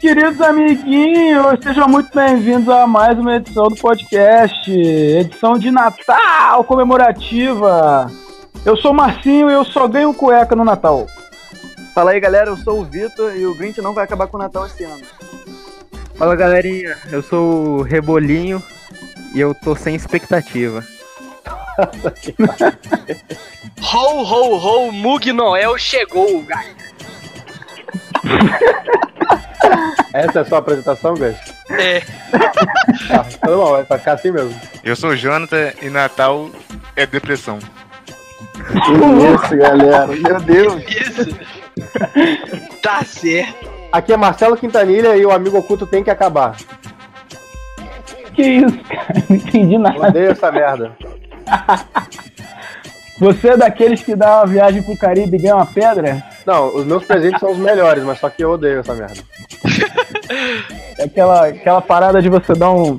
Queridos amiguinhos! Sejam muito bem-vindos a mais uma edição do podcast, edição de Natal comemorativa. Eu sou o Marcinho e eu só ganho cueca no Natal. Fala aí, galera, eu sou o Vitor e o Grinch não vai acabar com o Natal esse ano. Fala, galerinha, eu sou o Rebolinho e eu tô sem expectativa. Ho, ho, ho, Mug Noel chegou, galera. Essa é a sua apresentação, Gus? É. Tá, tudo bom, vai ficar assim mesmo. Eu sou o Jonathan e Natal é depressão. Que isso, galera, meu Deus. Isso. Tá certo. Aqui é Marcelo Quintanilha e o amigo oculto tem que acabar. Que isso, cara? Não entendi Eu nada. odeio essa merda. Você é daqueles que dá uma viagem pro Caribe e ganha uma pedra? Não, os meus presentes são os melhores, mas só que eu odeio essa merda. É aquela, aquela parada de você dar um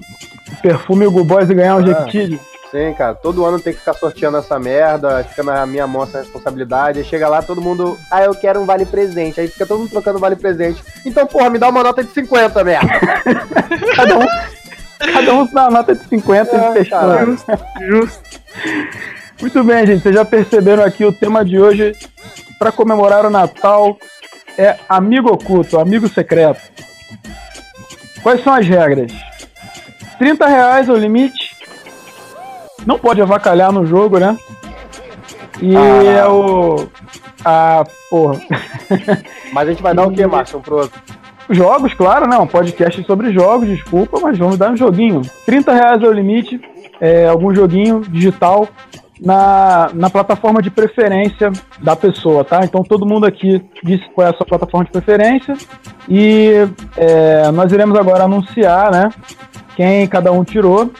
perfume Hugo Boss e ganhar um Ah. jequiti? Sim, cara, todo ano tem que ficar sorteando essa merda, fica na minha mão essa responsabilidade, aí chega lá todo mundo, ah, eu quero um vale presente, aí fica todo mundo trocando vale presente. Então, porra, me dá uma nota de 50, merda. Cada um, cada um dá uma nota de 50 É, e fechou. cara. Justo. Muito bem, gente. Vocês já perceberam aqui o tema de hoje para comemorar o Natal é amigo oculto, amigo secreto. Quais são as regras? 30 reais é o limite. Não pode avacalhar no jogo, né? E Ah. é o. Ah, porra. Mas a gente vai dar o quê, Márcio, um pro outro? Jogos, claro, não. Podcast sobre jogos, desculpa, mas vamos dar um joguinho. 30 reais é o limite. É, algum joguinho digital na, na plataforma de preferência da pessoa, tá? Então todo mundo aqui disse qual é a sua plataforma de preferência. E é, nós iremos agora anunciar, né? Quem cada um tirou.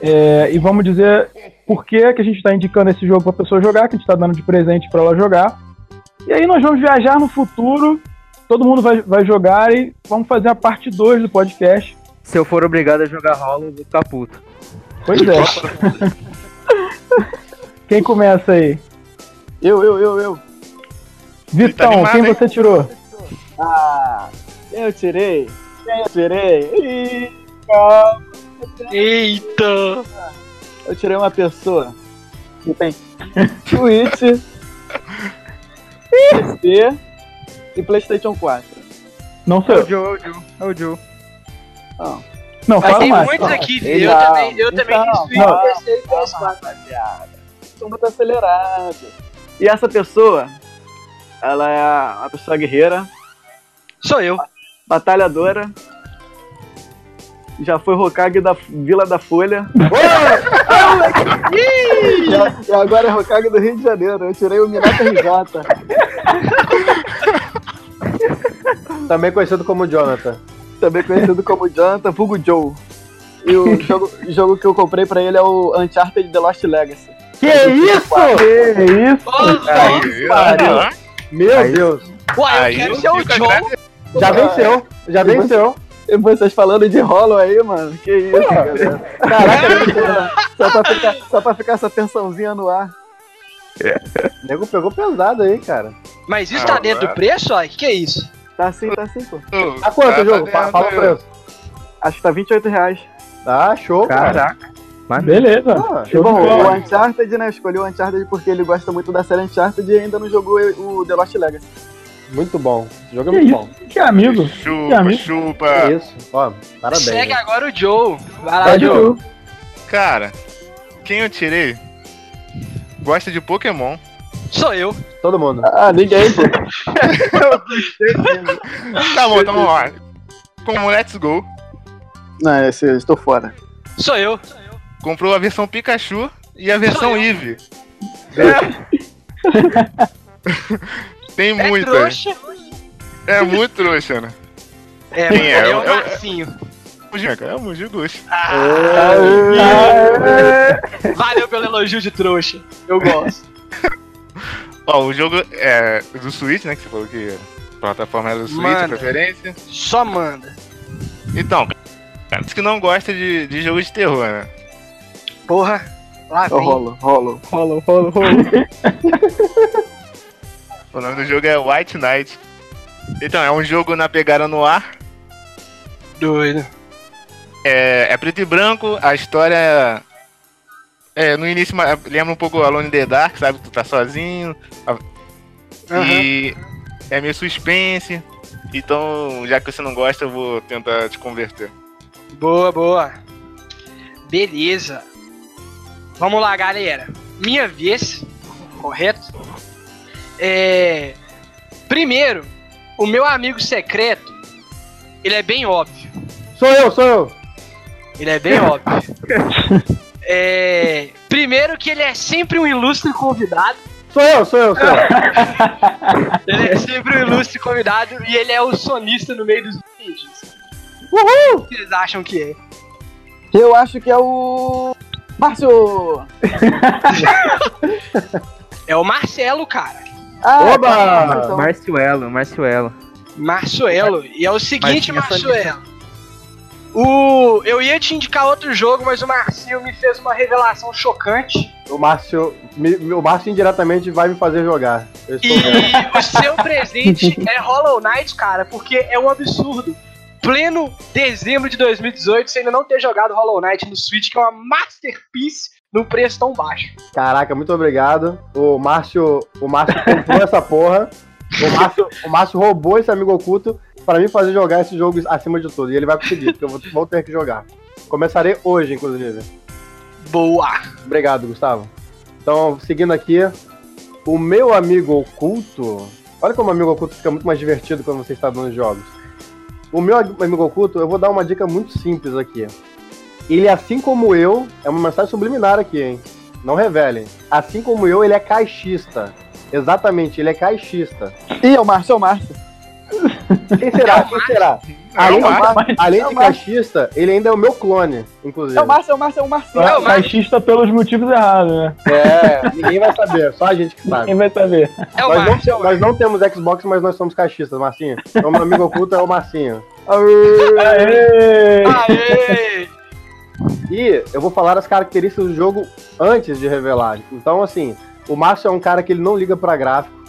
É, e vamos dizer por que, que a gente está indicando esse jogo para a pessoa jogar, que a gente está dando de presente para ela jogar. E aí nós vamos viajar no futuro todo mundo vai, vai jogar e vamos fazer a parte 2 do podcast. Se eu for obrigado a jogar Hollow, eu vou ficar puto. Pois é. Quem começa aí? Eu, eu, eu, eu. Vitão, animado, quem hein? você tirou? Ah, quem eu tirei? Quem eu tirei? Ih, calma. Eita. Eu tirei uma pessoa que tem Twitch, PC e Playstation 4. Não sou É o eu. Joe, é o Joe, é o Joe. Não. Não, Mas fala tem mais. muitos aqui, viu? Ele Eu não. também, eu também Então, não. Switch. PC e PS4, rapaziada. Sou muito acelerado. E essa pessoa, ela é uma pessoa guerreira, Sou eu. batalhadora. Já foi Hokage da Vila da Folha. e, e agora é Hokage do Rio de Janeiro. Eu tirei o Minato RJ. Também conhecido como Jonathan. Também conhecido como Jonathan Vulgo Joe. E o jogo, jogo que eu comprei pra ele é o Uncharted The Lost Legacy. Que isso? Que isso? Aí, pariu. ah, Meu Aí- Deus, Uai, eu Aí quero ser o Joe. já venceu, já venceu. E vocês falando de Hollow aí, mano. Que isso, galera. Caraca, só pra, ficar, só pra ficar essa tensãozinha no ar. O nego pegou pesado aí, cara. Mas isso Ah, tá dentro do ué. preço, ó? Que é isso? Tá assim, tá assim, pô. Tá quanto o jogo? Fa- Fala o preço. Acho que tá 28 reais. Ah, show, cara. Caraca. Mas Beleza. Ah, Show bom, o Uncharted, né? Escolhi o Uncharted porque ele gosta muito da série Uncharted e ainda não jogou o The Lost Legacy. Muito bom. Esse jogo é Que muito isso? bom. Que amigo. Que Chupa, amigo. chupa. Que isso. Ó, parabéns. Segue né? agora o Joe. Vai lá, Vai Joe. Cara, quem eu tirei gosta de Pokémon. Sou eu. Todo mundo. Ah, ninguém, pô. Tá bom, então vamos lá. Como Let's Go, Não, esse, eu estou fora. Sou eu. comprou a versão Pikachu e a versão Sou eu. Eevee. Tem É muita. trouxa. É muito trouxa, né? É, Quem é? é Eu- o Marcinho. É o Mugi Gusto. Ah, valeu pelo elogio de trouxa. Eu gosto. Ó, o jogo é do Switch, né? Que você falou que a plataforma era do Switch, a Mano. preferência. Só manda. Então, cara, diz que não gosta de, de jogo de terror, né? Porra. Lá vem. rolo, rolo. Rola, rola, rola. O nome do jogo é White Knight. Então, é um jogo na pegada no ar. Doido. É, é preto e branco, a história. É, no início ma- lembra um pouco Alone in the Dark, sabe? Tu tá sozinho. a- E é meio suspense. Então, já que você não gosta, eu vou tentar te converter. Boa, boa. Beleza. Vamos lá, galera. Minha vez, correto? É. Primeiro, o meu amigo secreto, ele é bem óbvio. Sou eu, sou eu. Ele é bem óbvio. É. Primeiro que ele é sempre um ilustre convidado. Sou eu, sou eu, sou eu. Ele é sempre um ilustre convidado e ele é o sonista no meio dos vídeos. Uhul! O que vocês acham que é? Eu acho que é o. Márcio! É o Marcelo, cara. Ah, Oba! tá, então- Marciuelo, Marciuelo. Marçoelo. E é o seguinte, Marçoelo. O... Eu ia te indicar outro jogo, mas o Marcinho me fez uma revelação chocante. O Márcio, me- o Márcio indiretamente vai me fazer jogar. E o seu presente é Hollow Knight, cara, porque é um absurdo. Pleno dezembro de 2018, você ainda não ter jogado Hollow Knight no Switch, que é uma masterpiece num preço tão baixo. Caraca, muito obrigado. O Márcio, o Márcio comprou essa porra. O Márcio, o Márcio roubou esse amigo oculto pra mim fazer jogar esse jogo acima de tudo. E ele vai conseguir, porque eu vou, vou ter que jogar. Começarei hoje, inclusive. Boa! Obrigado, Gustavo. Então, seguindo aqui, o meu amigo oculto. Olha como o amigo oculto fica muito mais divertido quando você está dando jogos. O meu amigo oculto, eu vou dar uma dica muito simples aqui. Ele, assim como eu, é uma mensagem subliminar aqui, hein? Não revelem. Assim como eu, ele é caixista. Exatamente, ele é caixista. Ih, é o Márcio, é o Márcio. Quem será? Quem será? Não, Além, além É o de caixista, ele ainda é o meu clone, inclusive. É o Márcio, é o Márcio, é o Marcinho. É o. Caixista pelos motivos errados, né? É, ninguém vai saber, só a gente que sabe. Quem vai saber? É o Nós não, Márcio, é o nós não temos Xbox, mas nós somos caixistas, Marcinho. Então, meu amigo oculto é o Marcinho. Aê! Aê! E eu vou falar as características do jogo antes de revelar. Então, assim, o Márcio é um cara que ele não liga pra gráfico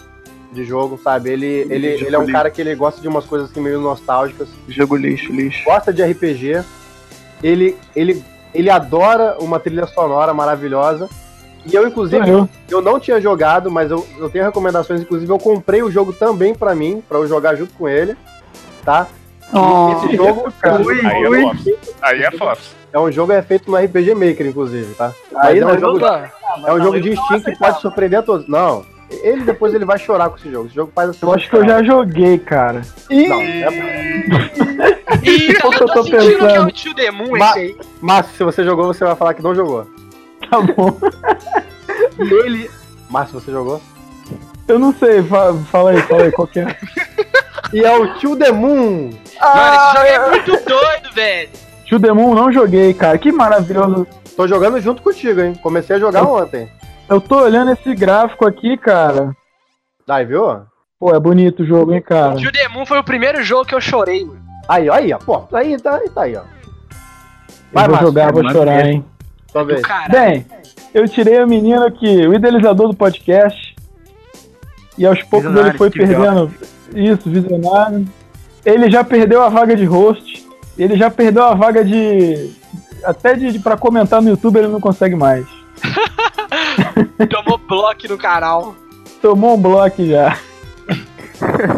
de jogo, sabe? Ele, ele, ele é um cara que ele gosta de umas coisas assim meio nostálgicas, Jogo lixo, lixo. gosta de RPG. Ele, ele, ele adora uma trilha sonora maravilhosa. E eu, inclusive, Eu. eu não tinha jogado, mas eu, eu tenho recomendações. Inclusive, eu comprei o jogo também pra mim, pra eu jogar junto com ele, tá? Oh, Esse jogo Ui, Aí é ui. Aí é fofo. é um jogo é feito no RPG Maker, inclusive, tá? Aí Mas é um não, jogo, é um jogo de Steam que pode surpreender a todos. Não, ele depois ele vai chorar com esse jogo. Esse jogo faz assim. eu acho que eu já joguei, cara. Não, é... Ih, eu tô tô sentindo que é pensando? o Tio Demon Ma- esse aí. Mas se você jogou, você vai falar que não jogou. Tá bom. E ele. Mas se você jogou? Eu não sei, fa- fala aí, fala aí, qual que é? E é o Tio The Moon. Mano, esse jogo é muito doido, velho. Tio Demon não joguei, cara. Que maravilhoso. Tô jogando junto contigo, hein? Comecei a jogar ontem. Eu tô olhando esse gráfico aqui, cara. Aí, viu? Pô, é bonito o jogo, hein, cara. Tio Demon foi o primeiro jogo que eu chorei, mano. Aí, ó, aí, ó. Pô, aí tá, aí tá aí, ó. Eu Vai, vou Márcio, jogar, vou chorar, hein. Sua vez. Cara, Bem, eu tirei o menino aqui, o idealizador do podcast. E aos poucos Visionário, ele foi perdendo. Isso, visionário. Ele já perdeu a vaga de host. Ele já perdeu a vaga de. Até de, de para comentar no YouTube ele não consegue mais. tomou bloco no canal. Tomou um bloco já.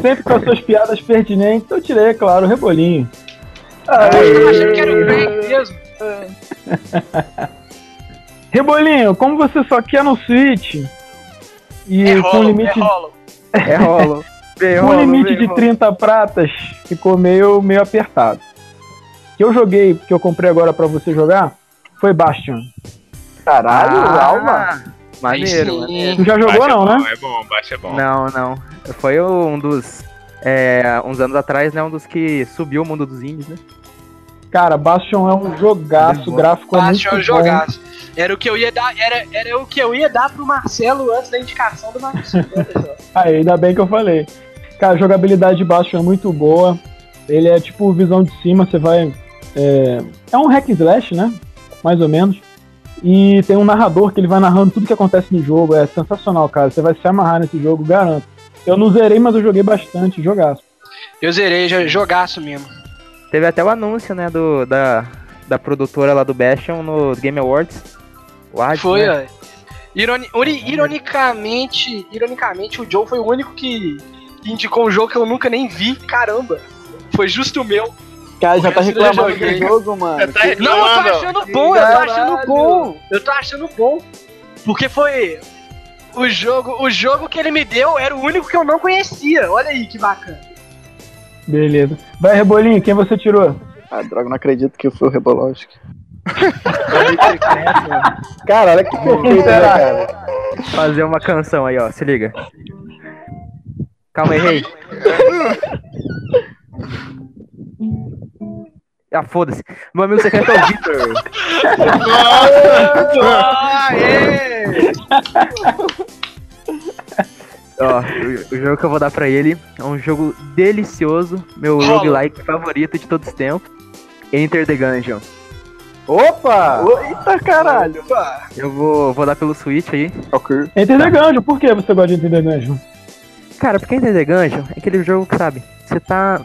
Sempre com as suas piadas pertinentes, eu tirei, é claro, o rebolinho. Eu achei que era o Craig mesmo. Rebolinho, como você só quer no Switch e É com rolo, é limite, rolo. É rolo. Vem, com rolo, limite de rolo. 30 pratas, ficou meio, meio apertado. O que eu joguei, que eu comprei agora pra você jogar, foi Bastion. Caralho, Ah, alma. Maneiro, maneiro. Tu já jogou Baixa não, é né? bom, É bom, baixa é bom. Não, não. Foi um dos. é, uns anos atrás, né? Um dos que subiu o mundo dos indies, né? Cara, Bastion é um jogaço, bom. gráfico é muito Baixo é um bom. jogaço. Era o que eu ia dar, era, era o que eu ia dar pro Marcelo antes da indicação do Marcelo. Aí, ainda bem que eu falei. Cara, a jogabilidade de Bastion é muito boa. Ele é tipo visão de cima, você vai. É, é um hack and slash, né? Mais ou menos. E tem um narrador que ele vai narrando tudo que acontece no jogo. É sensacional, cara. Você vai se amarrar nesse jogo, garanto. Eu não zerei, mas eu joguei bastante, jogaço. Eu zerei, jogaço mesmo. Teve até o anúncio, né, do, da, da produtora lá do Bastion no Game Awards. O Hades, Foi, né? ó. Ironi- uri- ironicamente, ironicamente, o Joe foi o único que indicou um jogo que eu nunca nem vi. Caramba. Foi justo o meu. Cara, já tá Eu reclamando do jogo, mano. Tá Não, eu tô achando bom, eu tô achando bom. Eu tô achando bom. Porque foi. O jogo, o jogo que ele me deu era o único que eu não conhecia. Olha aí que bacana. Beleza. Vai, Rebolinho, quem você tirou? Ah, droga, não acredito que foi o Rebológico. Cara, olha que perfeito, né, cara? Fazer uma canção aí, ó. Se liga. Calma aí, rei. Ah, foda-se. Meu amigo secreto é o Victor. Aê! Ó, o, o jogo que eu vou dar pra ele é um jogo delicioso. Meu Rola. roguelike favorito de todos os tempos. Enter the Gungeon. Opa! Eita caralho. Eu vou, vou dar pelo Switch aí. Ok. Enter the Gungeon. Por que você gosta de Enter the Gungeon? Cara, porque Enter the Gungeon é aquele jogo que, sabe, você tá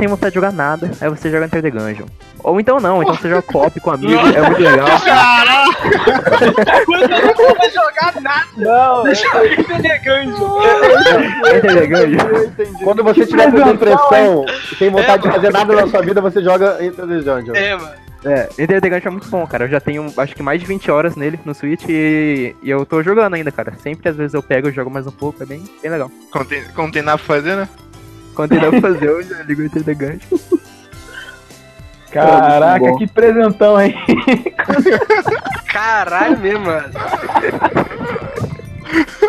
sem vontade de jogar nada, aí você joga Enter the Gungeon. Ou então não, então você joga co-op com amigo, é muito legal. Quando eu não vou jogar nada, Não, deixa eu ir. Enter the Gungeon. eu entendi. Quando você tiver com depressão, sem vontade de fazer nada na sua vida, você joga Enter the Dungeon. É, mano. É, Enter the Gungeon é muito bom, cara. Eu já tenho, acho que mais de 20 horas nele no Switch e, e eu tô jogando ainda, cara. Sempre, às vezes, eu pego e jogo mais um pouco, é bem, bem legal. Quando tem, quando tem nada pra fazer, né? Quando nada pra fazer, eu já ligo o Gungeon. Caraca, que presentão, hein? Caralho mesmo, mano.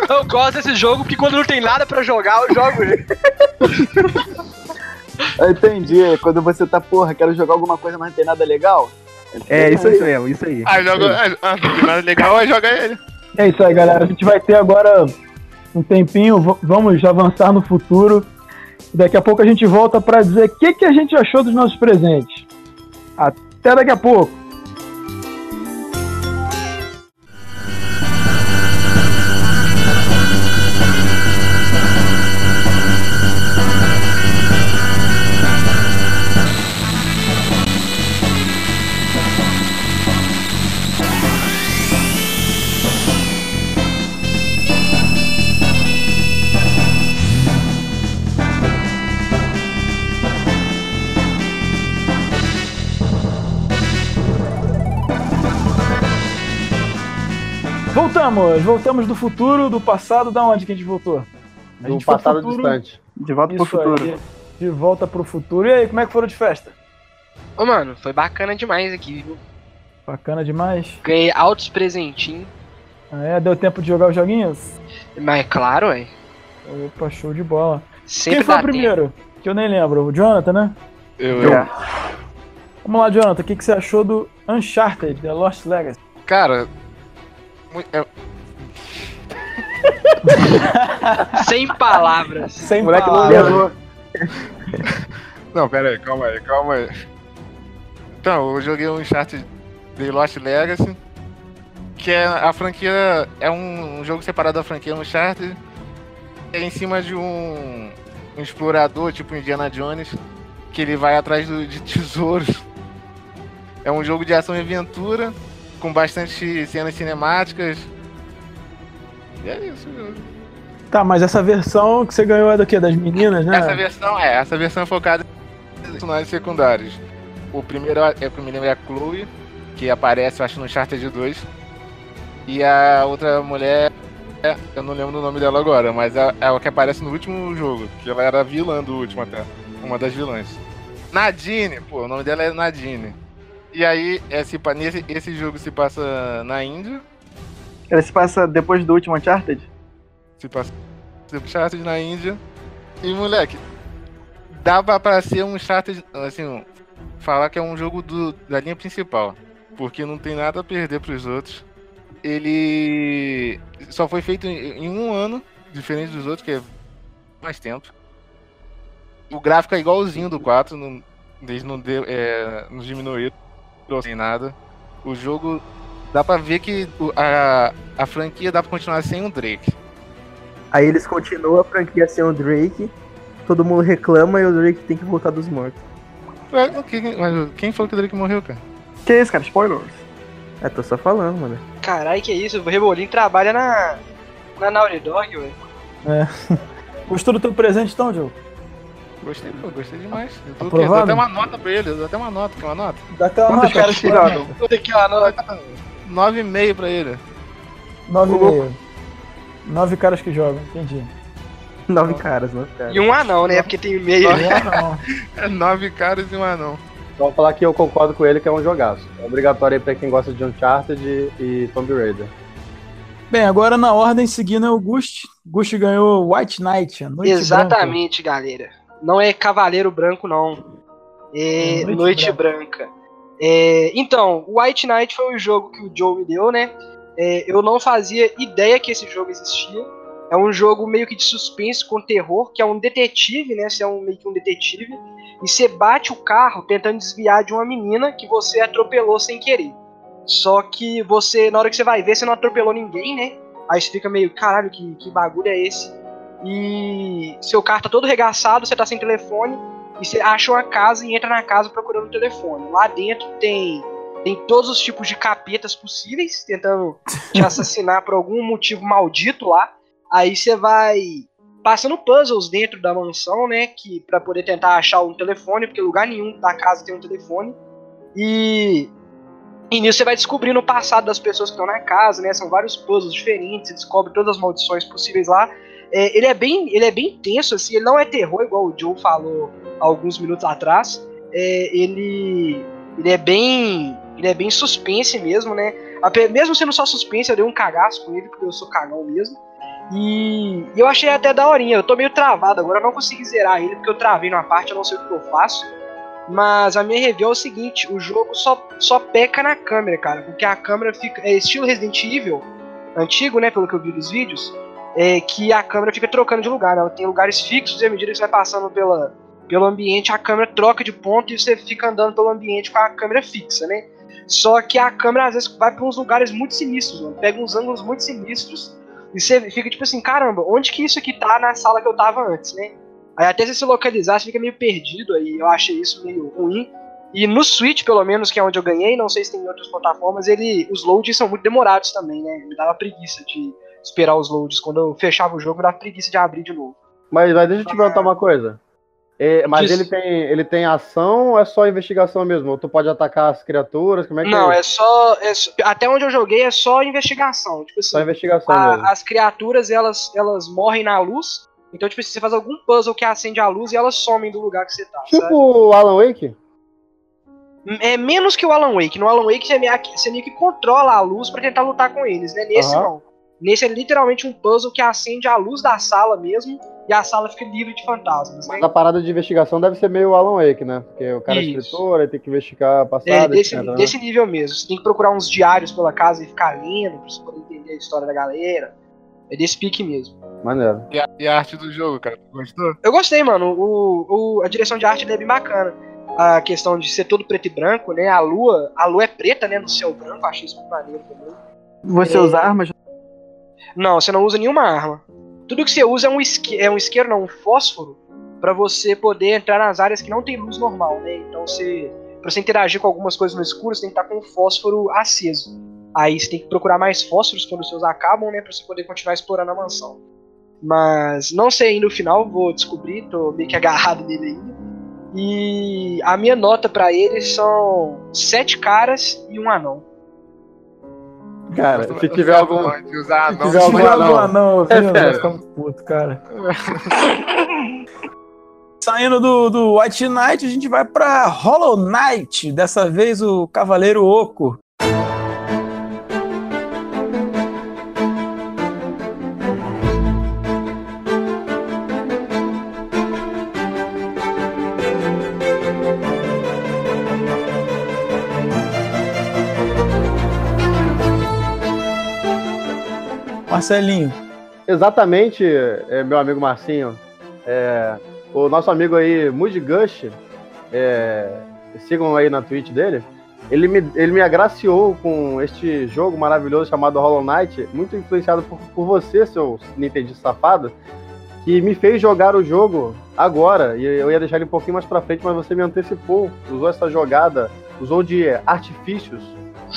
Eu gosto desse jogo porque quando não tem nada pra jogar, eu jogo ele. Eu entendi. é Quando você tá, porra, quero jogar alguma coisa, mas não tem nada legal. É, isso aí mesmo, isso aí. Ah, joga. Ah, ah, não tem nada legal, aí joga ele. É isso aí, galera. A gente vai ter agora um tempinho. v- Vamos avançar no futuro. Daqui a pouco a gente volta pra dizer o que, que a gente achou dos nossos presentes. Até daqui a pouco. Voltamos, voltamos do futuro, do passado, da onde que a gente voltou? A Do gente foi passado futuro, distante. De volta pro futuro. aí, de volta pro futuro. E aí, como é que foram de festa? Ô, mano, foi bacana demais aqui, viu? Bacana demais. Ganhei altos presentinhos. Ah, é? Deu tempo de jogar os joguinhos? Mas claro, ué. Opa, show de bola. Sempre Quem foi o primeiro? Que eu nem lembro. O Jonathan, né? Eu, É. Vamos lá, Jonathan. O que, que você achou do Uncharted, The Lost Legacy? Cara. É-. Sem palavras. Sem moleque não palavras. levou. Não, pera aí, calma aí, calma aí. Então, eu joguei um Uncharted The Lost Legacy, que é a franquia. É um, um jogo separado da franquia Uncharted. É em cima de um, um explorador, tipo Indiana Jones, que ele vai atrás do- de tesouros. É um jogo de ação e aventura, com bastante cenas cinemáticas. E é isso, o jogo. Tá, mas essa versão que você ganhou é do quê? Das meninas, né? Essa versão é, essa versão é focada em personagens secundários. O primeiro é o que eu me lembro é a Chloe, que aparece, eu acho, no Uncharted 2. E a outra mulher, é, eu não lembro o nome dela agora, mas é, é a que aparece no último jogo, que ela era vilã do último até. Uma das vilãs. Nadine, pô, o nome dela é Nadine. E aí, esse, pa- nesse, esse jogo se passa na Índia, Ele se passa depois do último Uncharted? se passa no Uncharted na Índia. E moleque, dava pra ser um Uncharted, assim, falar que é um jogo do, da linha principal. Porque não tem nada a perder pros outros. Ele só foi feito em, em um ano, diferente dos outros, que é mais tempo. O gráfico é igualzinho do 4, não, eles não, deu, é, não diminuíram sem nada. O jogo dá pra ver que a, a franquia dá pra continuar sem o Drake. Aí eles continuam a franquia sem o Drake todo mundo reclama e o Drake tem que voltar dos mortos. Ué, o que- mas quem falou que o Drake morreu, cara? Que isso, cara? Spoilers. É, tô só falando, mano. Caralho, que isso? O Rebolinho trabalha na. Na Naughty Dog, ué. Gostou do teu presente então, Diogo? Gostei, pô, gostei demais. Eu tô, eu dou até uma nota pra ele, eu dou até uma nota, quer uma nota? Dá aquela Quantos nota. caras que jogam? Vou ter que lá, não. 9,5 pra ele. Nove e meio. Nove caras que jogam, entendi. Nove caras, nove caras. E um anão, né? Porque tem meio. Não, É nove caras e um anão. Então, vou falar que eu concordo com ele que é um jogaço. É obrigatório aí pra quem gosta de Uncharted e Tomb Raider. Bem, agora na ordem seguindo é o Gust. Gust ganhou White Knight, a Noite Exatamente, galera. Não é Cavaleiro Branco, não. É Noite Noite, Branca. É, então, o White Knight foi o jogo que o Joe me deu, né? É, eu não fazia ideia que esse jogo existia. É um jogo meio que de suspense com terror, que é um detetive, né? Você é um, meio que um detetive. E você bate o carro tentando desviar de uma menina que você atropelou sem querer. Só que você, na hora que você vai ver, você não atropelou ninguém, né? Aí você fica meio, caralho, que, que bagulho é esse? E seu carro tá todo regaçado, você tá sem telefone, e você acha uma casa e entra na casa procurando o telefone. Lá dentro tem tem todos os tipos de capetas possíveis tentando te assassinar por algum motivo maldito lá. Aí você vai passando puzzles dentro da mansão, né, que para poder tentar achar um telefone, porque lugar nenhum da casa tem um telefone. E e nisso você vai descobrindo o passado das pessoas que estão na casa, né? São vários puzzles diferentes, você descobre todas as maldições possíveis lá. É, ele, é bem, ele é bem tenso, assim, ele não é terror, igual o Joe falou alguns minutos atrás. É, ele, ele é bem. Ele é bem suspense mesmo, né? Mesmo sendo só suspense, eu dei um cagaço com ele, porque eu sou cagão mesmo. E eu achei até daorinha. Eu tô meio travado agora, eu não consegui zerar ele, porque eu travei numa parte, eu não sei o que eu faço. Mas a minha review é o seguinte: o jogo só, só peca na câmera, cara. Porque a câmera fica. É estilo Resident Evil, antigo, né? Pelo que eu vi dos vídeos. É que a câmera fica trocando de lugar, né? Tem lugares fixos e à medida que você vai passando pela, pelo ambiente, a câmera troca de ponto e você fica andando pelo ambiente com a câmera fixa, né? Só que a câmera às vezes vai para uns lugares muito sinistros, mano. Pega uns ângulos muito sinistros e você fica tipo assim, caramba, onde que isso aqui tá na sala que eu tava antes, né? Aí até você se localizar, você fica meio perdido, aí eu achei isso meio ruim. E no Switch, pelo menos, que é onde eu ganhei, não sei se tem em outras plataformas, ele, os loads são muito demorados também, né? Me dava preguiça de esperar os loads. Quando eu fechava o jogo, dava preguiça de abrir de novo. Mas, mas deixa eu te perguntar uma coisa. É, mas Diz. ele tem, ele tem ação ou é só investigação mesmo? Ou tu pode atacar as criaturas? Como é que não, é? é só, é só- Até onde eu joguei é só investigação. Tipo assim, Só investigação a- mesmo. as criaturas elas, elas morrem na luz. Então, tipo, você faz algum puzzle que acende a luz e elas somem do lugar que você tá. Tipo sabe? o Alan Wake? É menos que o Alan Wake. No Alan Wake você meio, que- você meio que controla a luz pra tentar lutar com eles, né? Nesse Aham. não. Nesse é literalmente um puzzle que acende a luz da sala mesmo e a sala fica livre de fantasmas. Né? Mas a parada de investigação deve ser meio Alan Wake, né? Porque o cara é Isso. escritor, aí tem que investigar a É, passada, desse, etc, né? desse nível mesmo. Você tem que procurar uns diários pela casa e ficar lendo pra você poder entender a história da galera. É desse pique mesmo. Maneiro. E a, e a arte do jogo, cara, gostou? Eu gostei, mano. O, o- a direção de arte dele é bem bacana. A questão de ser todo preto e branco, né? A lua, a lua é preta, né? No céu branco. Achei isso muito maneiro também. Você É. usa armas? Não, você não usa nenhuma arma. Tudo que você usa é um, isque, é um isqueiro, não, um fósforo, pra você poder entrar nas áreas que não tem luz normal, né? Então você. Pra você interagir com algumas coisas no escuro, você tem que estar com o fósforo aceso. Aí você tem que procurar mais fósforos quando os seus acabam, né? Pra você poder continuar explorando a mansão. Mas não sei ainda o final, vou descobrir, tô meio que agarrado nele ainda. E a minha nota pra ele são sete caras e um anão. Cara, se tiver algum. de usar se anão. tiver algum anão. anão, É viu? sério. Vai ficar muito puto, cara. Saindo do, do White Knight, a gente vai pra Hollow Knight. Dessa vez o Cavaleiro Oco. Marcelinho, Exatamente, é, meu amigo Marcinho. É, o nosso amigo aí, Moody Gush, é, sigam aí na Twitch dele. Ele me, ele me agraciou com este jogo maravilhoso chamado Hollow Knight, muito influenciado por, por você, seu Nintendo safado. que me fez jogar o jogo agora. E eu ia deixar ele um pouquinho mais pra frente, mas você me antecipou. Usou essa jogada, usou de artifícios,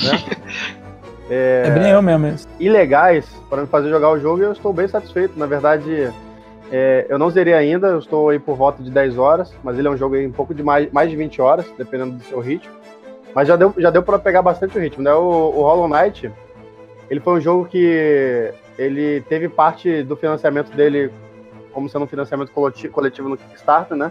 né? é, é bem eu mesmo. Isso. Ilegais para me fazer jogar o jogo e eu estou bem satisfeito. Na verdade, é, eu não zerei ainda, eu estou aí por volta de 10 horas, mas ele é um jogo aí um pouco de mais, mais de 20 horas, dependendo do seu ritmo. Mas já deu, já deu para pegar bastante o ritmo, né? O, o Hollow Knight, ele foi um jogo que ele teve parte do financiamento dele como sendo um financiamento coletivo no Kickstarter, né?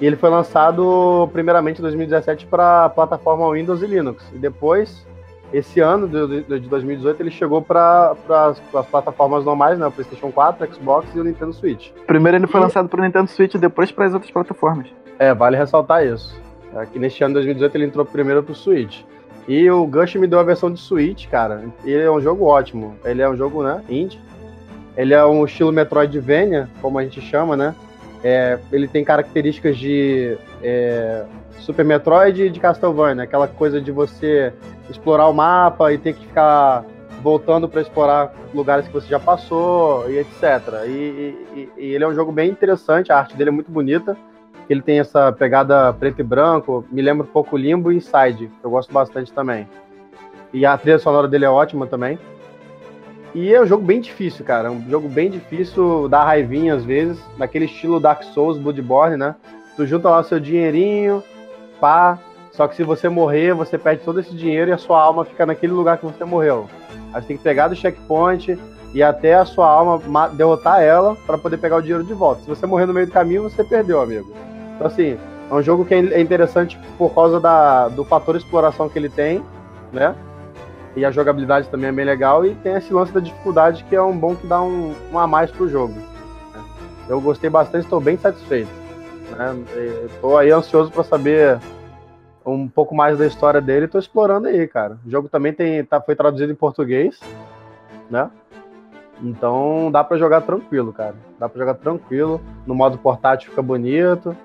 E ele foi lançado primeiramente em 2017 para a plataforma Windows e Linux. E depois, esse ano de, de 2018, ele chegou para as plataformas normais, né? O PlayStation 4, Xbox e o Nintendo Switch. Primeiro ele foi e... lançado para o Nintendo Switch e depois para as outras plataformas. É, vale ressaltar isso. É que neste ano de 2018 ele entrou primeiro para o Switch. E o Gush me deu a versão de Switch, cara. Ele é um jogo ótimo. Ele é um jogo, né, indie. Ele é um estilo Metroidvania, como a gente chama, né? É, ele tem características de é, Super Metroid e de Castlevania, aquela coisa de você explorar o mapa e ter que ficar voltando para explorar lugares que você já passou e etc. E, e, e, ele é um jogo bem interessante, a arte dele é muito bonita. Ele tem essa pegada preto e branco, me lembra um pouco Limbo e Inside, que eu gosto bastante também. E a trilha sonora dele é ótima também. E é um jogo bem difícil, cara. É um jogo bem difícil, dá raivinha às vezes, naquele estilo Dark Souls, Bloodborne, né? Tu junta lá o seu dinheirinho, pá. Só que se você morrer, você perde todo esse dinheiro e a sua alma fica naquele lugar que você morreu. Aí você tem que pegar do checkpoint e até a sua alma derrotar ela para poder pegar o dinheiro de volta. Se você morrer no meio do caminho, você perdeu, amigo. Então, assim, é um jogo que é interessante por causa da, do fator exploração que ele tem, né? E a jogabilidade também é bem legal. E tem esse lance da dificuldade que é um bom que dá um, um a mais pro jogo. Né? Eu gostei bastante, estou bem satisfeito. Né? Estou aí ansioso para saber um pouco mais da história dele. Estou explorando aí, cara. O jogo também tem, tá, foi traduzido em português, né? Então dá para jogar tranquilo, cara. Dá para jogar tranquilo. No modo portátil fica bonito.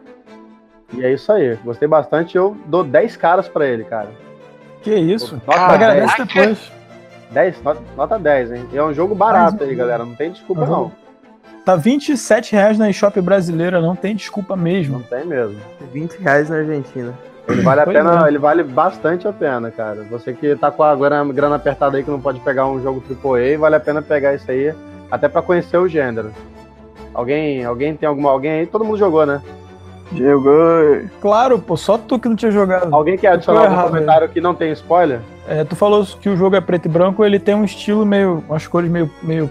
E é isso aí. Gostei bastante. Eu dou 10 caras para ele, cara. Que isso? Nota Agradece depois. 10, nota 10, hein? é um jogo barato aí, galera. Não tem desculpa, uhum. não. Tá 27 reais na eShop brasileira, não tem desculpa mesmo. Não tem mesmo. 20 reais na Argentina. Ele vale a pena, é. ele vale bastante a pena, cara. Você que tá com a grana, grana apertada aí que não pode pegar um jogo AAA, vale a pena pegar isso aí, até para conhecer o gênero. Alguém, alguém tem alguma alguém aí? Todo mundo jogou, né? Jogou. Claro, pô, só tu que não tinha jogado. Alguém quer adicionar algum comentário que não tem spoiler? É, tu falou que o jogo é preto e branco, ele tem um estilo meio. umas cores meio. meio,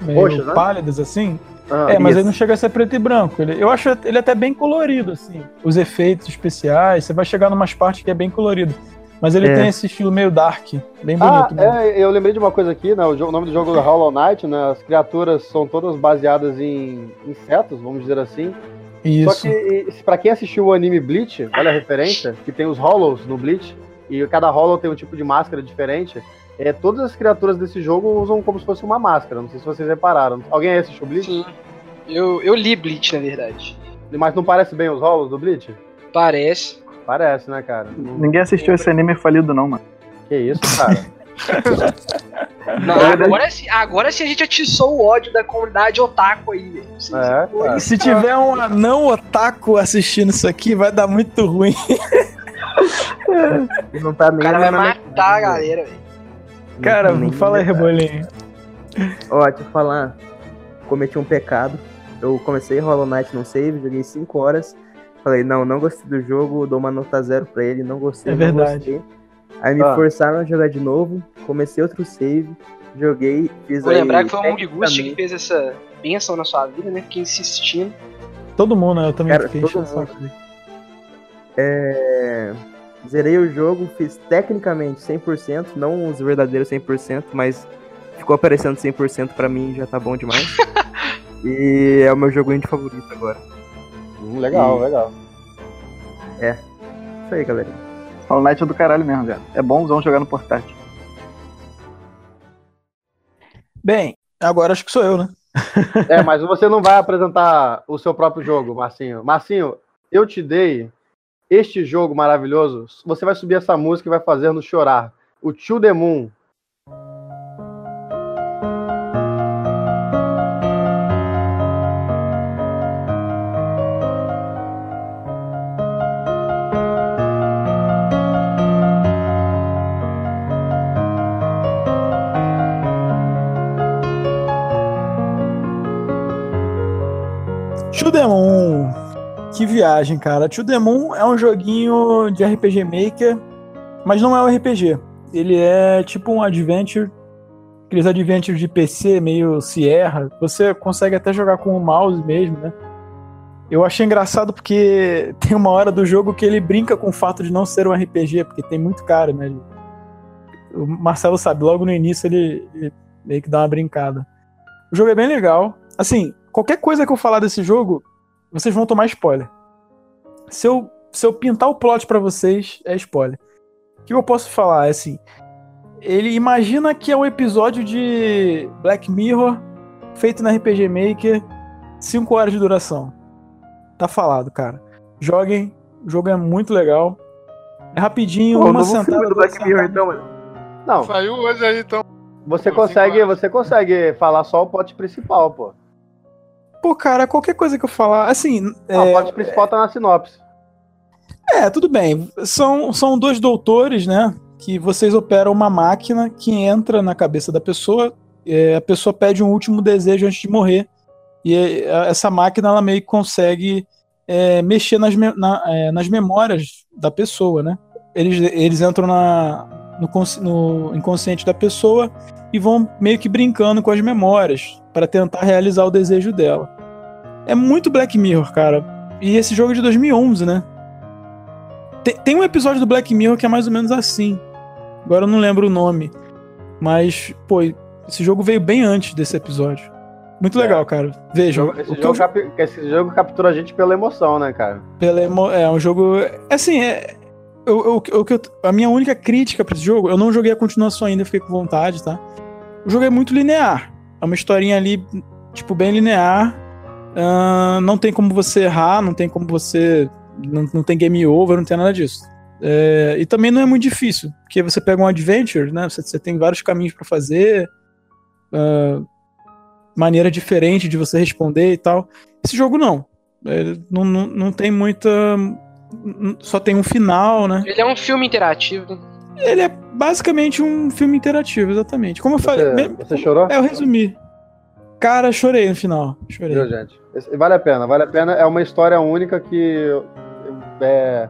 meio Roxas, né? pálidas, assim. Ah, é, mas isso. ele não chega a ser preto e branco. Ele, eu acho ele até bem colorido, assim. Os efeitos especiais, você vai chegar numas partes que é bem colorido. Mas ele é. tem esse estilo meio dark, bem bonito. Ah, é, eu lembrei de uma coisa aqui, né? O, jogo, o nome do jogo é Hollow Knight, né? As criaturas são todas baseadas em insetos, vamos dizer assim. Isso. Só que, pra quem assistiu o anime Bleach, olha a referência, que tem os Hollows no Bleach, e cada Hollow tem um tipo de máscara diferente. É, todas as criaturas desse jogo usam como se fosse uma máscara. Não sei se vocês repararam. Alguém aí assistiu Bleach? Sim. Eu, eu li Bleach, na verdade. Mas não parece bem os Hollows do Bleach? Parece. Parece, né, cara? Ninguém assistiu esse anime falido, não, mano. Que isso, cara? Não, agora, se, agora se a gente atiçou o ódio da comunidade otaku aí, É, se tiver um anão otaku assistindo isso aqui, vai dar muito ruim. Não tá nem o cara vai matar a galera, velho. Cara, tá fala aí, Rebolinho. Ó, deixa eu falar. Cometi um pecado. Eu comecei Hollow Knight no save, joguei 5 horas. Falei, não, não gostei do jogo, dou uma nota zero pra ele, não gostei. É verdade. Gostei. Aí me ah. forçaram a jogar de novo, comecei outro save, joguei, fiz Vou aí... lembrar que foi o Mung Gust que fez essa bênção na sua vida, né? Fiquei insistindo. Todo mundo, né? Eu também Cara, fiquei todo mundo. É... Zerei o jogo, fiz tecnicamente 100%, não os verdadeiros 100%, mas ficou aparecendo 100% pra mim, já tá bom demais. e é o meu jogo indie favorito agora. Hum, legal, e... legal. É. Isso aí, galerinha. Hollow Knight é do caralho mesmo, velho. É bonzão jogar no portátil. Bem, agora acho que sou eu, né? é, mas você não vai apresentar o seu próprio jogo, Marcinho. Marcinho, eu te dei este jogo maravilhoso, você vai subir essa música e vai fazer-nos chorar. O Tio The que viagem, cara. To The Moon é um joguinho de RPG Maker, mas não é um RPG. Ele é tipo um adventure, aqueles adventures de PC meio Sierra. Você consegue até jogar com o mouse mesmo, né? Eu achei engraçado porque tem uma hora do jogo que ele brinca com o fato de não ser um RPG, porque tem muito cara, né? O Marcelo sabe, logo no início ele, ele meio que dá uma brincada. O jogo é bem legal. Assim, qualquer coisa que eu falar desse jogo, vocês vão tomar spoiler. Se eu, se eu pintar o plot pra vocês, é spoiler. O que eu posso falar? É assim. Ele imagina que é um episódio de Black Mirror feito na RPG Maker, 5 horas de duração. Tá falado, cara. Joguem, o jogo é muito legal. É rapidinho, Pô, uma sentada. filme do Black Mirror, então, mano. Não, Saiu hoje aí, então. você Pô, consegue, você consegue falar só o plot principal, pô. Pô, cara, qualquer coisa que eu falar, assim, é, plot principal tá na sinopse. É, tudo bem. São, são dois doutores, né? Que vocês operam uma máquina que entra na cabeça da pessoa. é, a pessoa pede um último desejo antes de morrer. E é, essa máquina ela meio que consegue é, mexer nas, me- na- é, nas memórias da pessoa, né? Eles, eles entram na, no, no inconsciente da pessoa e vão meio que brincando com as memórias para tentar realizar o desejo dela. É muito Black Mirror, cara. E esse jogo é de 2011, né? Tem, tem um episódio do Black Mirror que é mais ou menos assim. Agora eu não lembro o nome. Mas, pô, esse jogo veio bem antes desse episódio. Muito É. legal, cara. Vejam. Esse jogo, eu- capi- esse jogo captura a gente pela emoção, né, cara? pela emo- É um jogo. Assim, é. Eu, eu- eu- a minha única crítica pra esse jogo, eu não joguei a continuação ainda, fiquei com vontade, tá? O jogo é muito linear. É uma historinha ali, tipo, bem linear. Ahn, não tem como você errar, não tem como você. Não, não tem game over, não tem nada disso. É, e também não é muito difícil, porque você pega um adventure, né? Você, você tem vários caminhos pra fazer, ah, maneira diferente de você responder e tal. Esse jogo não. Ele não, não, não tem muita. Só tem um final, né? Ele é um filme interativo. Ele é basicamente um filme interativo, exatamente. Como eu falei. Você, me- você chorou? É, eu resumi. Cara, chorei no final. Chorei. Viu, gente? Vale a pena, vale a pena. É uma história única que. É,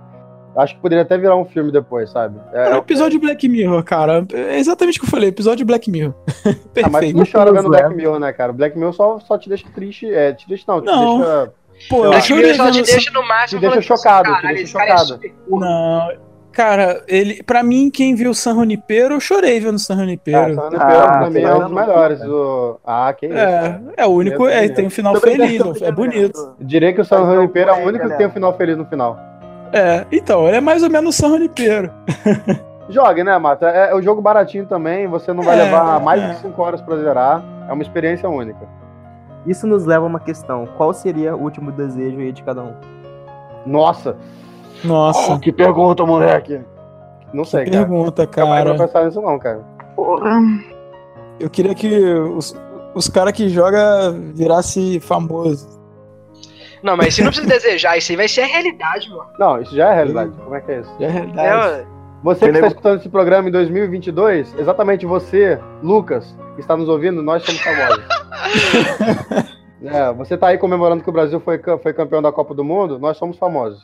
acho que poderia até virar um filme depois, sabe? É, É um episódio de Black Mirror, cara. É exatamente o que eu falei, episódio de Black Mirror. Ah, mas tu Perfeito. não chora vendo Black Mirror, né, cara? Black Mirror só, só te deixa triste. É, te deixa não, te Não. deixa. Pô, eu Black Ele só te deixa no máximo. te deixa chocado, te "Caralho, deixa é chocado." super cool." Não. Cara, ele, pra mim, quem viu San Junipero, eu chorei vendo San Ah, Junipero. São Ah, pra mim é um dos não, melhores. O... Ah, que isso. É, é o único, é, tem um final feliz, é bonito. Diria que o San Mas Junipero é o único que tem um final feliz no final. É, então, ele é mais ou menos San Junipero. Jogue, né, Mata? É, é um jogo baratinho também, você não vai É, levar mais é. de 5 horas pra zerar. É uma experiência única. Isso nos leva a uma questão. Qual seria o último desejo aí de cada um? Nossa! Nossa, que pergunta, moleque! Não sei, cara. pergunta, Capaz de não cara. pensar nisso não, cara. Eu queria que os, os caras que jogam virasse famoso. Não, mas você não precisa desejar, isso aí vai ser a realidade, mano. Não, isso já é realidade. Como é que é isso? Já é realidade. É, Você que está escutando esse programa em 2022, exatamente você, Lucas, que está nos ouvindo, nós somos famosos. é, você tá aí comemorando que o Brasil foi, foi campeão da Copa do Mundo, nós somos famosos.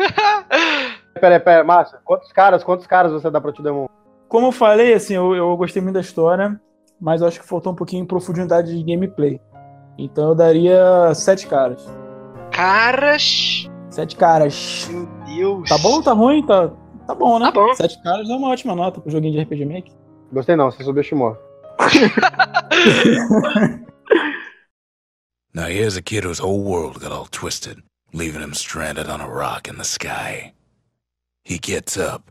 Peraí, peraí, Márcio, quantos caras, quantos caras você dá pra te Demon? Como eu falei, assim, eu, eu gostei muito da história, mas eu acho que faltou um pouquinho de profundidade de gameplay. Então eu daria sete caras. caras. Sete caras. Meu Deus. Tá bom? Tá ruim? Tá, tá bom, né? Tá bom. Sete caras é uma ótima nota pro joguinho de RPG Maker. Gostei não, você subestimou. Now here's a kid whose whole world got all twisted, leaving him stranded on a rock in the sky. He gets up,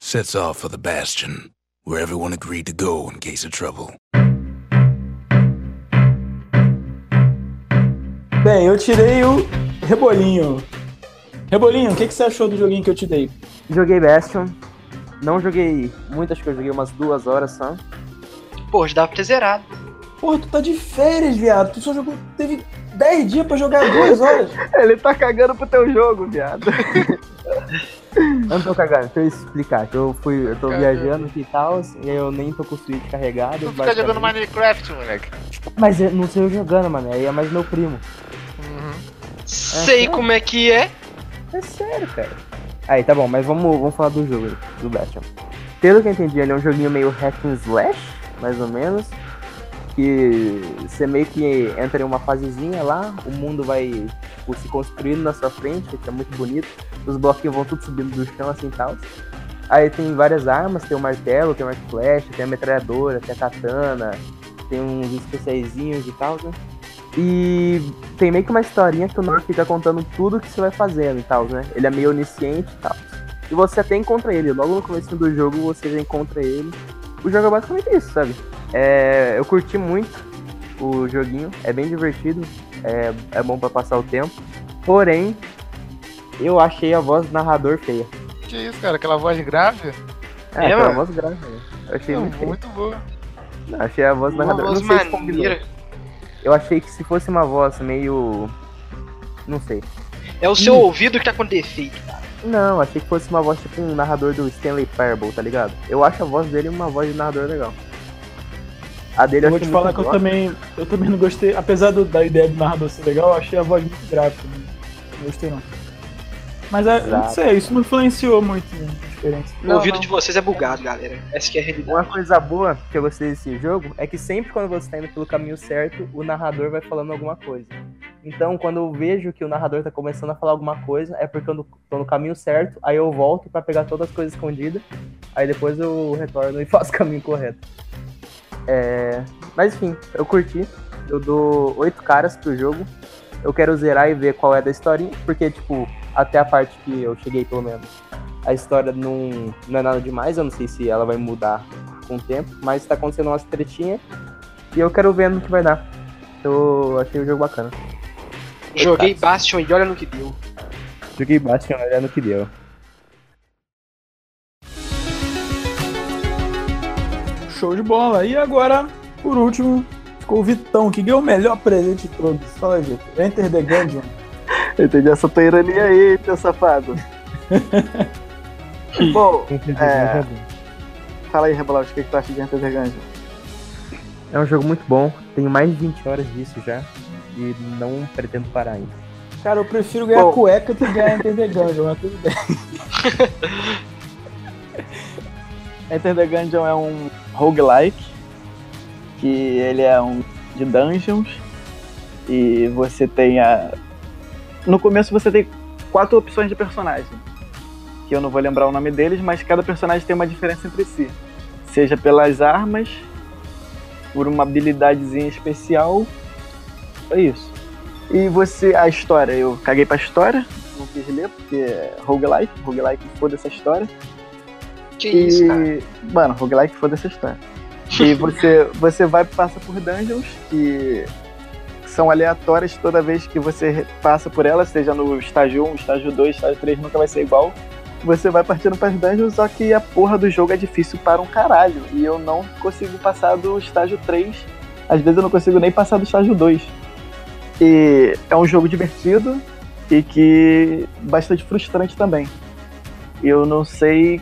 sets off for the bastion, where everyone agreed to go in case of trouble. Bem, eu tirei o Rebolinho. Rebolinho, o que, que você achou do joguinho que eu te dei? Joguei Bastion. Não joguei muito, acho que eu joguei umas duas horas só. Pô, já dá pra ter zerado. Porra, tu tá de férias, viado. Tu só jogou. Teve 10 dias pra jogar duas horas. Ele tá cagando pro teu jogo, viado. Eu não tô cagando, deixa eu explicar. Que eu fui, eu tô viajando aqui e tal, e aí eu nem tô com o Switch carregado. Tu fica jogando. Minecraft, moleque. Mas eu não sei eu jogando, mano. Aí é mais meu primo. Uhum. Sei como é que é. É sério, cara. Aí, tá bom, mas vamos, vamos falar do jogo, do Bastion. Pelo que eu entendi, ele é um joguinho meio hack and slash, mais ou menos. Que você meio que entra em uma fasezinha lá, o mundo vai tipo, se construindo na sua frente, que é muito bonito. Os bloquinhos vão tudo subindo do chão assim e tal. Aí tem várias armas, tem o martelo, tem o arco flecha, tem a metralhadora, tem a katana, tem uns especiaizinhos e tal, né? E tem meio que uma historinha que o North fica contando tudo que você vai fazendo e tal, né? Ele é meio onisciente e tal. E você até encontra ele, logo no começo do jogo você já encontra ele. O jogo é basicamente isso, sabe? É, eu curti muito o joguinho, é bem divertido, é, é bom para passar o tempo. Porém, eu achei a voz do narrador feia. Que isso, cara? Aquela voz grave? É, É, aquela mano? voz grave. né? Eu achei Não, muito feia. muito boa. Não, achei a voz do narrador. voz não sei se maneira. Eu achei que se fosse uma voz meio. Não sei. É o seu ouvido que tá com defeito. Não, achei que fosse uma voz tipo um narrador do Stanley Parable, tá ligado? Eu acho a voz dele uma voz de narrador legal. A dele Eu eu vou te falar que eu também, eu também não gostei, apesar do- da ideia do narrador ser legal, eu achei a voz muito grave também. Não gostei não. Mas é, não sei, isso não influenciou muito né, a experiência. O Não, ouvido não. de vocês é bugado, galera. Essa que é a realidade. Uma coisa boa que eu gostei desse jogo é que sempre quando você tá indo pelo caminho certo, o narrador vai falando alguma coisa. Então, quando eu vejo que o narrador tá começando a falar alguma coisa, é porque eu tô no caminho certo, aí eu volto pra pegar todas as coisas escondidas, aí depois eu retorno e faço o caminho correto. É... Mas enfim, eu curti. Eu dou oito caras pro jogo. Eu quero zerar e ver qual é da historinha, porque, tipo, até a parte que eu cheguei, pelo menos, a história não, não é nada demais. Eu não sei se ela vai mudar com o tempo, mas tá acontecendo umas tretinhas e eu quero ver no que vai dar. Eu achei o jogo bacana. Joguei Bastion e olha no que deu. Joguei Bastion, olha no que deu. Show de bola. E agora, por último, ficou o Vitão, que ganhou o melhor presente de todos. Fala aí, Vitor. Enter the Gungeon. Eu entendi essa tua ironia aí, teu safado. Bom, É. fala aí, Rebolau, o que, que tu acha de Enter the Gungeon? É um jogo muito bom, tenho mais de 20 horas disso já e não pretendo parar ainda. Cara, eu prefiro ganhar Bom. cueca do que ganhar Enter the Gungeon, mas tudo bem. Enter the Gungeon é um roguelike, que ele é um de dungeons, e você tem a... No começo você tem quatro opções de personagem, que eu não vou lembrar o nome deles, mas cada personagem tem uma diferença entre si. Seja pelas armas, por uma habilidadezinha especial, é isso. E você, a história, eu caguei pra história, não quis ler, porque é roguelike, roguelike foda essa história. Que isso, cara. Mano, roguelike foda essa história. E você, você vai passa por dungeons que são aleatórias toda vez que você passa por elas, seja no estágio 1, estágio 2, estágio 3, nunca vai ser igual. Você vai partindo para as dungeons, só que a porra do jogo é difícil para um caralho. E eu não consigo passar do estágio 3. Às vezes eu não consigo nem passar do estágio 2. E é um jogo divertido e que bastante frustrante também. Eu não sei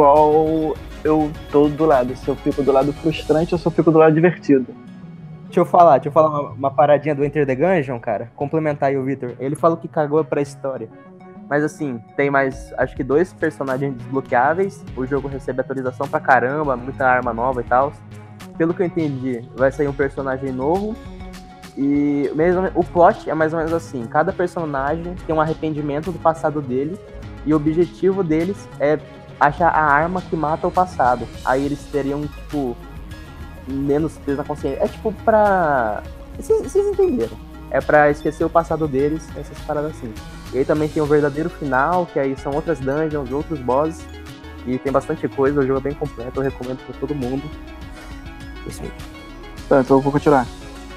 qual eu tô do lado, se eu fico do lado frustrante ou se eu fico do lado divertido. Deixa eu falar, deixa eu falar uma, uma paradinha do Enter the Gungeon, cara. Complementar aí o Victor. Ele falou que cagou pra história. Mas assim, tem mais, acho que dois personagens desbloqueáveis. O jogo recebe atualização pra caramba, muita arma nova e tal. Pelo que eu entendi, vai sair um personagem novo. E mesmo, o plot é mais ou menos assim: cada personagem tem um arrependimento do passado dele. E o objetivo deles é achar a arma que mata o passado. Aí eles teriam, tipo, menos peso na consciência. É tipo pra. Vocês entenderam. É pra esquecer o passado deles, essas paradas assim. E aí também tem o verdadeiro final, que aí são outras dungeons, outros bosses. E tem bastante coisa, o jogo é bem completo, eu recomendo pra todo mundo. Isso aí. Tá, então eu vou continuar.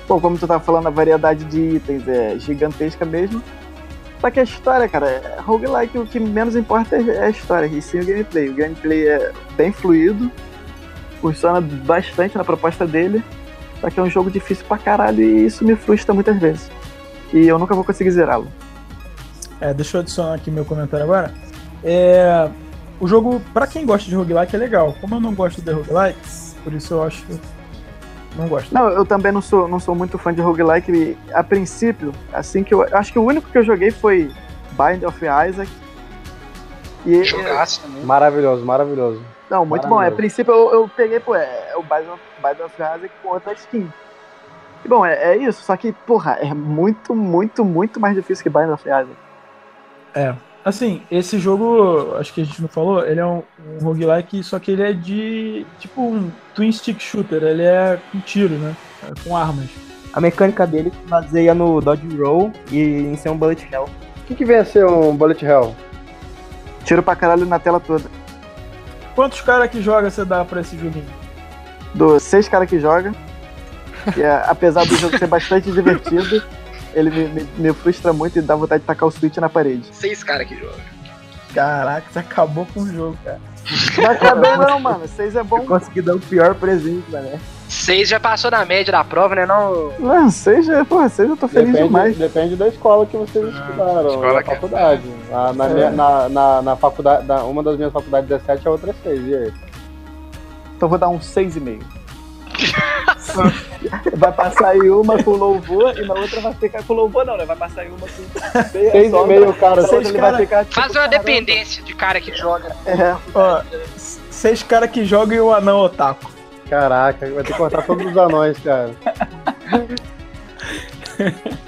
Bom, como tu tava falando, a variedade de itens é gigantesca mesmo. Só que a história, cara, é roguelike, o que menos importa é a história, e sim o gameplay. O gameplay é bem fluido, funciona bastante na proposta dele, só que é um jogo difícil pra caralho e isso me frustra muitas vezes. E eu nunca vou conseguir zerá-lo. É, deixa eu adicionar aqui meu comentário agora. É, o jogo, pra quem gosta de roguelike, é legal. Como eu não gosto de roguelikes, por isso eu acho não gosto. Não, eu também não sou, não sou muito fã de roguelike. e, A princípio, assim que eu. Acho que o único que eu joguei foi Bind of Isaac. E, Jogaço também. Maravilhoso, maravilhoso. Não, muito bom. É, A Maravilhoso. princípio eu, eu peguei, pô, é, o Bind of, Bind of Isaac com outra skin. E bom, é, é isso. Só que, porra, é muito, muito, muito mais difícil que Bind of Isaac. Assim, esse jogo, acho que a gente não falou, ele é um, um roguelike, só que ele é de. tipo um twin stick shooter, ele é com tiro, né? É Com armas. A mecânica dele se baseia no dodge roll e em ser um bullet hell. O que, que vem a ser um Bullet Hell? Tiro pra caralho na tela toda. Quantos caras que joga você dá pra esse joguinho? Dos seis caras que jogam. E é, apesar do jogo ser bastante divertido, ele me, me- me frustra muito e dá vontade de tacar o Switch na parede. Seis caras que jogam. Caraca, você acabou com o jogo, cara. Não acabei não, mano. Seis é bom. Consegui dar o pior presente, né? Seis já passou na média da prova, né? Não. Não, seis é, porra, seis eu tô feliz Depende, demais. depende da escola que vocês estudaram, escola da é faculdade. Na, na, minha- na, na, na faculdade, na- uma das minhas faculdades é 7, a outra é 6. E aí? Então eu vou dar um seis e meio. vai passar em uma com louvor e na outra vai ficar com louvor não, né? Vai passar em uma com 6 e meio, cara. ele cara- vai ficar tipo, Faz uma caramba. dependência de cara que joga. É, Ó, seis caras que jogam e o anão otaku. Caraca, vai ter que cortar todos os anões, cara.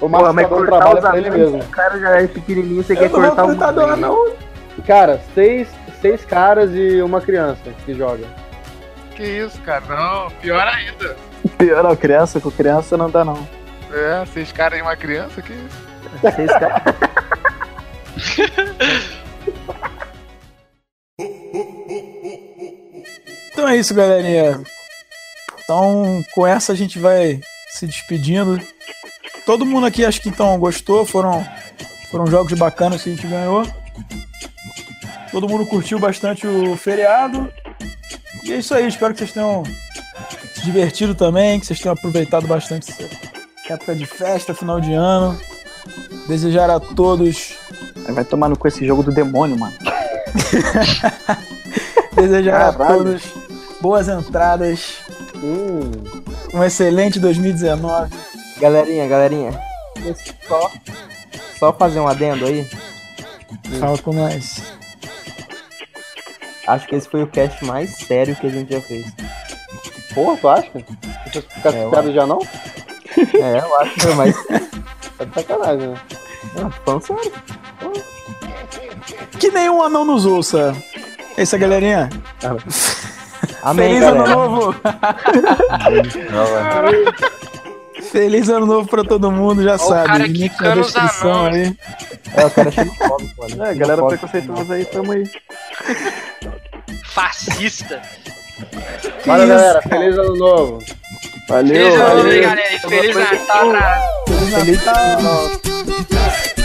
O Pô, Márcio mas tá dando cortar trabalho os pra ele anões, mesmo. o cara já é pequenininho, você Eu quer cortar o do mundo. anão. Cara, seis, seis caras e uma criança que joga. Que isso, cara? Não, pior ainda. Pior não, criança, com criança não dá não. É, seis caras e uma criança, que isso? Seis caras. Então é isso, galerinha. Então, com essa a gente vai se despedindo. Todo mundo aqui acho que então gostou, foram foram jogos bacanas que a gente ganhou. Todo mundo curtiu bastante o feriado. E é isso aí, espero que vocês tenham divertido também, que vocês tenham aproveitado bastante essa época de festa, final de ano. Desejar a todos, Vai tomar no cu esse jogo do demônio, mano. desejar a Caralho. todos boas entradas, Hum, um excelente 2019. Galerinha, galerinha. Só, só fazer um adendo aí. Fala com nós. Acho que esse foi o cast mais sério que a gente já fez. Porra, tu acha? Você ficar É, eu assustado já não? É, eu acho mais. Tá de sacanagem, né? Não, tô falando sério. Que nenhum anão nos ouça. É isso, galerinha. Amém, Feliz galera. ano novo. Feliz ano novo pra todo mundo, já o sabe. cara Link na descrição aí. É, o cara chega de fome, mano. É, galera preconceituosa aí, tamo aí. Fascista. Fala, galera. Feliz ano novo. Valeu. Feliz ano novo, galera. Feliz Natal. Feliz Natal.